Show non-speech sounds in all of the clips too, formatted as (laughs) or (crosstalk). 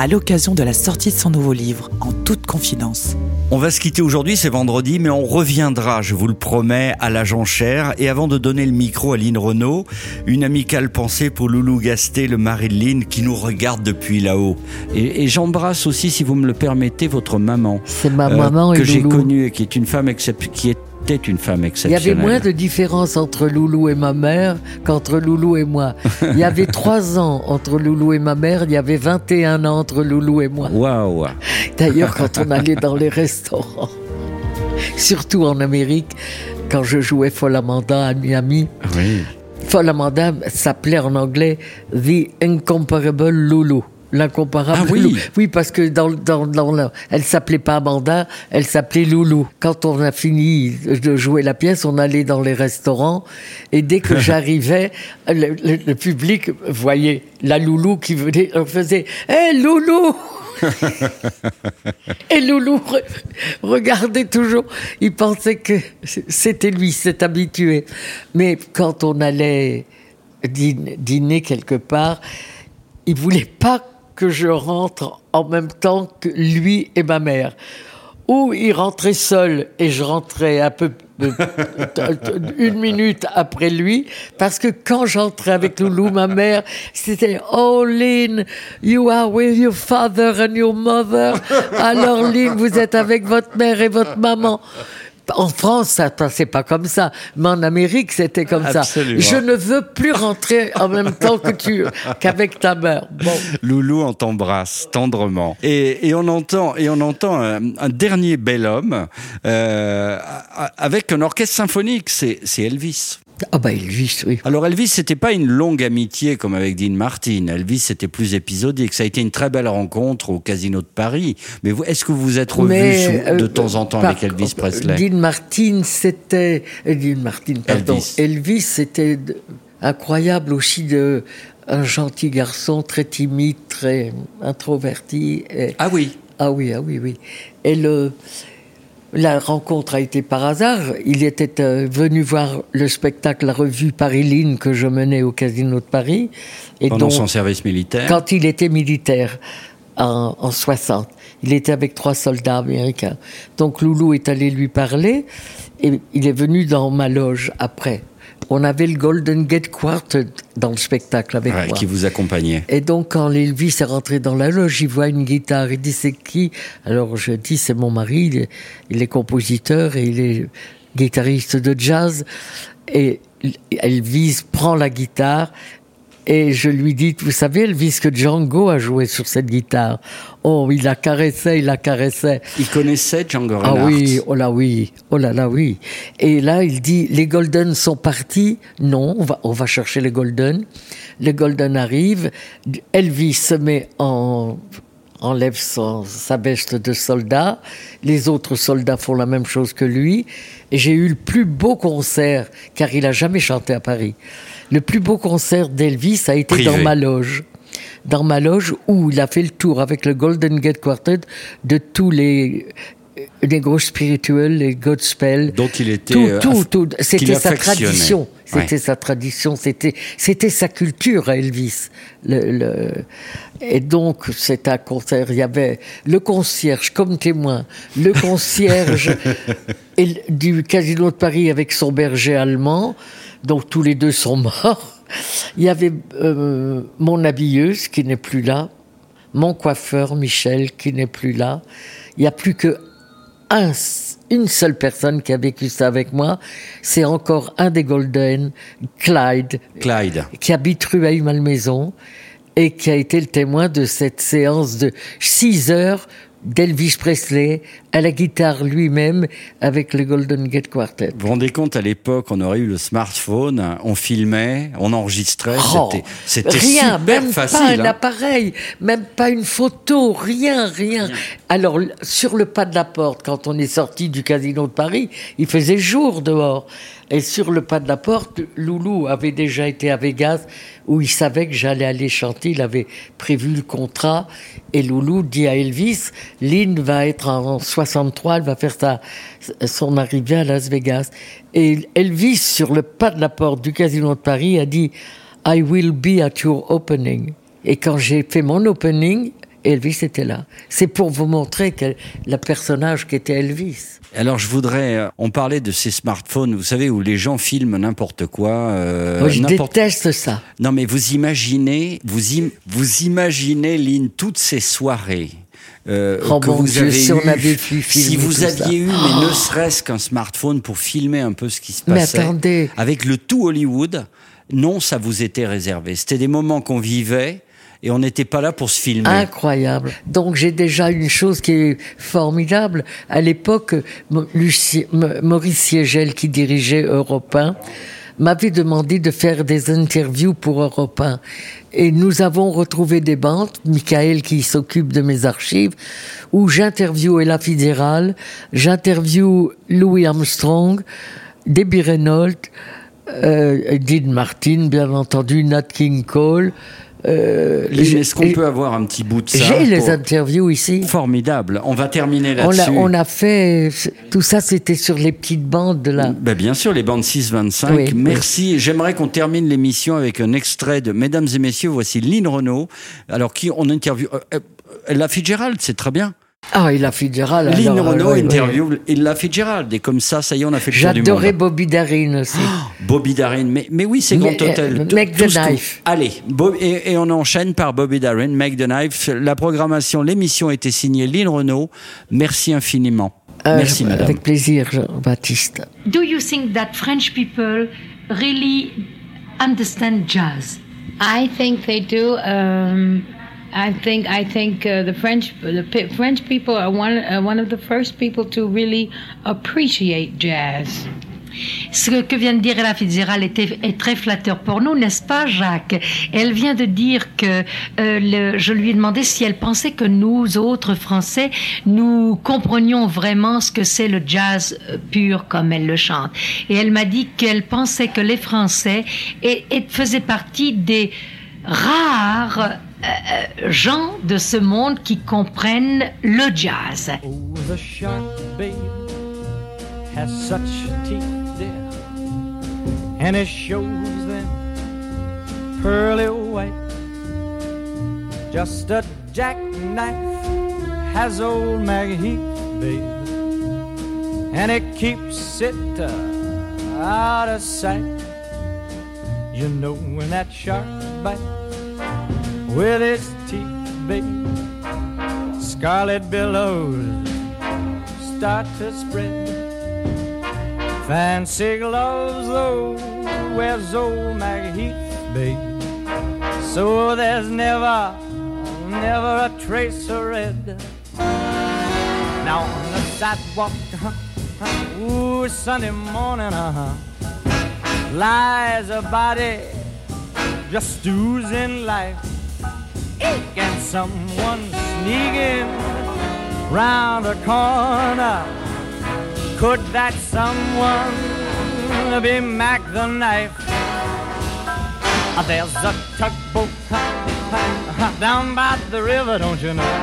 à l'occasion de la sortie de son nouveau livre, En toute confidence. On va se quitter aujourd'hui, c'est vendredi, mais on reviendra, je vous le promets, à la Cher. Et avant de donner le micro à Lynn Renault, une amicale pensée pour Loulou Gasté, le mari de Lynn, qui nous regarde depuis là-haut. Et, et j'embrasse aussi, si vous me le permettez, votre maman. C'est ma euh, maman et que j'ai connue et qui est une femme qui une femme Il y exceptionnelle. avait moins de différence entre Loulou et ma mère qu'entre Loulou et moi. Il y avait 3 (laughs) ans entre Loulou et ma mère, il y avait 21 ans entre Loulou et moi. Waouh D'ailleurs, quand on allait dans les restaurants, surtout en Amérique, quand je jouais Folle Amanda à Miami, Oui. Folle Amanda s'appelait en anglais The Incomparable Loulou. L'incomparable Ah oui. Loulou. Oui, parce que dans, dans, dans la- elle s'appelait pas Amanda, elle s'appelait Loulou. Quand on a fini de jouer la pièce, on allait dans les restaurants et dès que (laughs) j'arrivais, le, le- le public voyait la Loulou qui venait, on faisait Hé Loulou (laughs) Et Loulou re- regardait toujours. Il pensait que c'était lui, s'est habitué. Mais quand on allait dîner, dîner quelque part, il voulait pas que je rentre en même temps que lui et ma mère. Ou il rentrait seul et je rentrais un peu une minute après lui, parce que quand j'entrais avec Loulou, ma mère, c'était Oh Lynn, you are with your father and your mother. Alors Lynn, vous êtes avec votre mère et votre maman. En France, ça passait pas comme ça, mais en Amérique, c'était comme Absolument. ça. Je ne veux plus rentrer en même temps que tu, qu'avec ta mère. Bon. Loulou, on t'embrasse tendrement. Et, et on entend, et on entend un, un dernier bel homme euh, avec un orchestre symphonique. C'est Elvis. Ah bah Elvis, oui. Alors Elvis, c'était pas une longue amitié comme avec Dean Martin. Elvis, c'était plus épisodique. Ça a été une très belle rencontre au Casino de Paris. Mais est-ce que vous vous êtes revu Mais, de euh, temps en temps avec Elvis Presley? Dean Martin, c'était. euh, Dean Martin, pardon. Elvis. Elvis, c'était incroyable aussi de. Un gentil garçon, très timide, très introverti. et- Ah oui. Ah oui, ah oui, oui. Et le, la rencontre a été par hasard. Il était euh, venu voir le spectacle, la revue Paris-Line que je menais au Casino de Paris. Et Pendant donc, son service militaire. quand il était militaire en, en 60. Il était avec trois soldats américains. Donc Loulou est allé lui parler et il est venu dans ma loge après. On avait le Golden Gate Quartet dans le spectacle avec Ouais, moi. qui vous accompagnait. Et donc, quand Elvis est rentré dans la loge, il voit une guitare. Il dit, c'est qui? Alors, je dis, c'est mon mari. Il est, il est compositeur et il est guitariste de jazz. Et Elvis prend la guitare et je lui dis, vous savez, Elvis, que Django a joué sur cette guitare. Oh, il la caressait, il la caressait. Il connaissait Django Ah oui, oh là oui, oh là là oui. Et là, il dit, les Golden sont partis. Non, on va, on va chercher les Golden. Les Golden arrivent. Elvis se met en, enlève son, sa veste de soldat. Les autres soldats font la même chose que lui. Et j'ai eu le plus beau concert, car il a jamais chanté à Paris. Le plus beau concert d'Elvis a été Privé. dans ma loge dans ma loge où il a fait le tour avec le Golden Gate Quartet de tous les les gros spirituels, les Godspell. Dont il était, Tout, euh, tout, tout. C'était sa tradition. C'était Ouais. sa tradition. C'était, c'était sa culture à Elvis. Le, le- Et donc, c'est un concert. Il y avait le concierge comme témoin, le concierge (laughs) et du Casino de Paris avec son berger allemand. Donc, tous les deux sont morts. Il y avait euh, mon habilleuse qui n'est plus là, mon coiffeur Michel qui n'est plus là. Il n'y a plus que un, une seule personne qui a vécu ça avec moi. C'est encore un des Golden, Clyde, Clyde. qui habite rue Aïe-Malmaison et qui a été le témoin de cette séance de 6 heures d'Elvis Presley à la guitare lui-même avec le Golden Gate Quartet. Vous vous rendez compte, à l'époque, on aurait eu le smartphone, on filmait, on enregistrait, Oh, c'était- c'était rien, super même facile. pas un hein. appareil, même pas une photo, rien, rien. Alors sur le pas de la porte, quand on est sorti du casino de Paris, il faisait jour dehors. Et sur le pas de la porte, Loulou avait déjà été à Vegas où il savait que j'allais aller chanter. Il avait prévu le contrat. Et Loulou dit à Elvis, Lynn va être en 63, elle va faire sa, son arrivée à Las Vegas. Et Elvis, sur le pas de la porte du casino de Paris, a dit, I will be at your opening. Et quand j'ai fait mon opening, Elvis était là. C'est pour vous montrer que le personnage qui était Elvis. Alors je voudrais, euh, on parlait de ces smartphones, vous savez, où les gens filment n'importe quoi. euh, Moi, je déteste ça. Non mais vous imaginez, vous, im- vous imaginez, Lynn, toutes ces soirées. euh, Oh que vous Dieu, avez si on avait pu si filmer vous tout aviez ça. eu, mais ne serait-ce qu'un smartphone pour filmer un peu ce qui se Mais passait, attendez. avec le tout Hollywood, non, ça vous était réservé. C'était des moments qu'on vivait et on n'était pas là pour se filmer. Incroyable. Donc j'ai déjà une chose qui est formidable. À l'époque, Maurice Siegel, qui dirigeait Europe 1, m'avait demandé de faire des interviews pour Europe 1. Et nous avons retrouvé des bandes, Michael qui s'occupe de mes archives, où j'interviewe Ella Fitzgerald, j'interviewe Louis Armstrong, Debbie Reynolds, euh, Dean Martin, bien entendu, Nat King Cole. Euh, est-ce qu'on peut avoir un petit bout de ça j'ai les pour- interviews ici. Formidable. On va terminer On là-dessus. a, on a fait tout ça, c'était sur les petites bandes de la. Ben, bien sûr, les bandes 6-25. Oui, Merci. J'aimerais qu'on termine l'émission avec un extrait de Mesdames et Messieurs, voici Lynn Renault. Alors, qui on interview euh, euh, Ella Fitzgerald, c'est très bien. Ah, il a Fitzgerald. Lynn Renault ouais. interview Ella Fitzgerald. Et comme ça, ça y est, on a fait le tour du monde. J'adorais Bobby Darin aussi. Bobby Darin. Mais, mais oui, c'est Grand Hôtel. euh, Tout- Make the Knife. Allez, et, et on enchaîne par Bobby Darin, Make the Knife. La programmation, l'émission a été signée Lynn Renault. Merci infiniment. Euh, Merci, madame. Avec plaisir, Jean-Baptiste. Do you think that French people really understand jazz? I think they do. Um, I think I think uh, the French the French people are one uh, one of the first people to really appreciate jazz. Ce que vient de dire Ella Fitzgerald était, est très flatteur pour nous, n'est-ce pas, Jacques? Elle vient de dire que euh, le- je lui ai demandé si elle pensait que nous, autres Français, nous comprenions vraiment ce que c'est le jazz euh, pur comme elle le chante. Et elle m'a dit qu'elle pensait que les Français et, et faisaient partie des rares euh, gens de ce monde qui comprennent le jazz. Oh, the shark, babe, has such teeth, dear, and it shows them pearly white. Just a jackknife has old Maggie babe, and it keeps it uh, out of sight. You know when that shark bites with its teeth, scarlet billows start to spread. Fancy gloves, though, wears old Maggie Heath. So there's never, never a trace of red. Now on the sidewalk, (laughs) uh-huh, ooh, Sunday morning, uh huh, lies a body just oozing life. Can someone sneaking round the corner? Could that someone be Mac the knife? Uh, There's a tugboat down by the river, don't you know?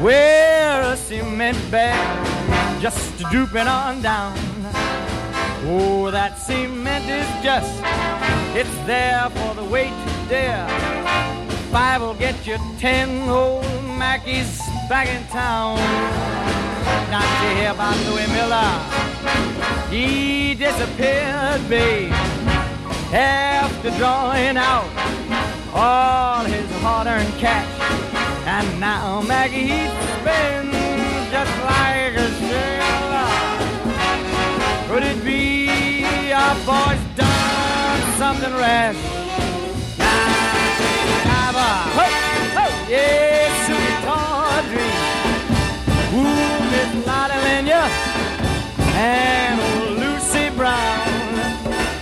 Where a cement bag just drooping on down. Oh, that cement is just, it's there for the weight to dare. Five will get you ten old Mackies back in town. Not you hear about Louis Miller? He disappeared, babe, after drawing out all his hard-earned cash. And now Maggie he spins just like a sailor. Could it be our boy's done something rash? and Lucy Brown.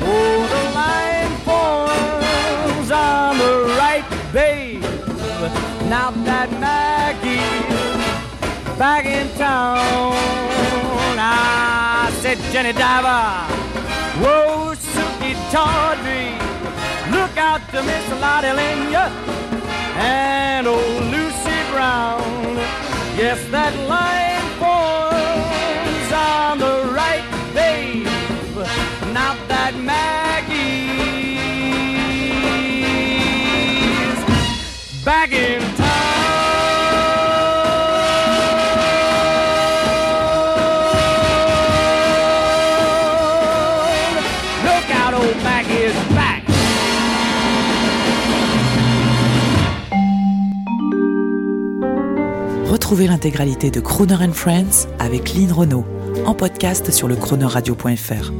Oh, the line forms on the right, babe. Now that Maggie's back in town, I said, Jenny Diver, whoa, Suki Tawdry, look out to Miss Lottie Linya and old Lucy Brown. Yes, that line. Retrouvez l'intégralité de Crooner and Friends avec Lynn Renault en podcast sur le chronoradio.fr.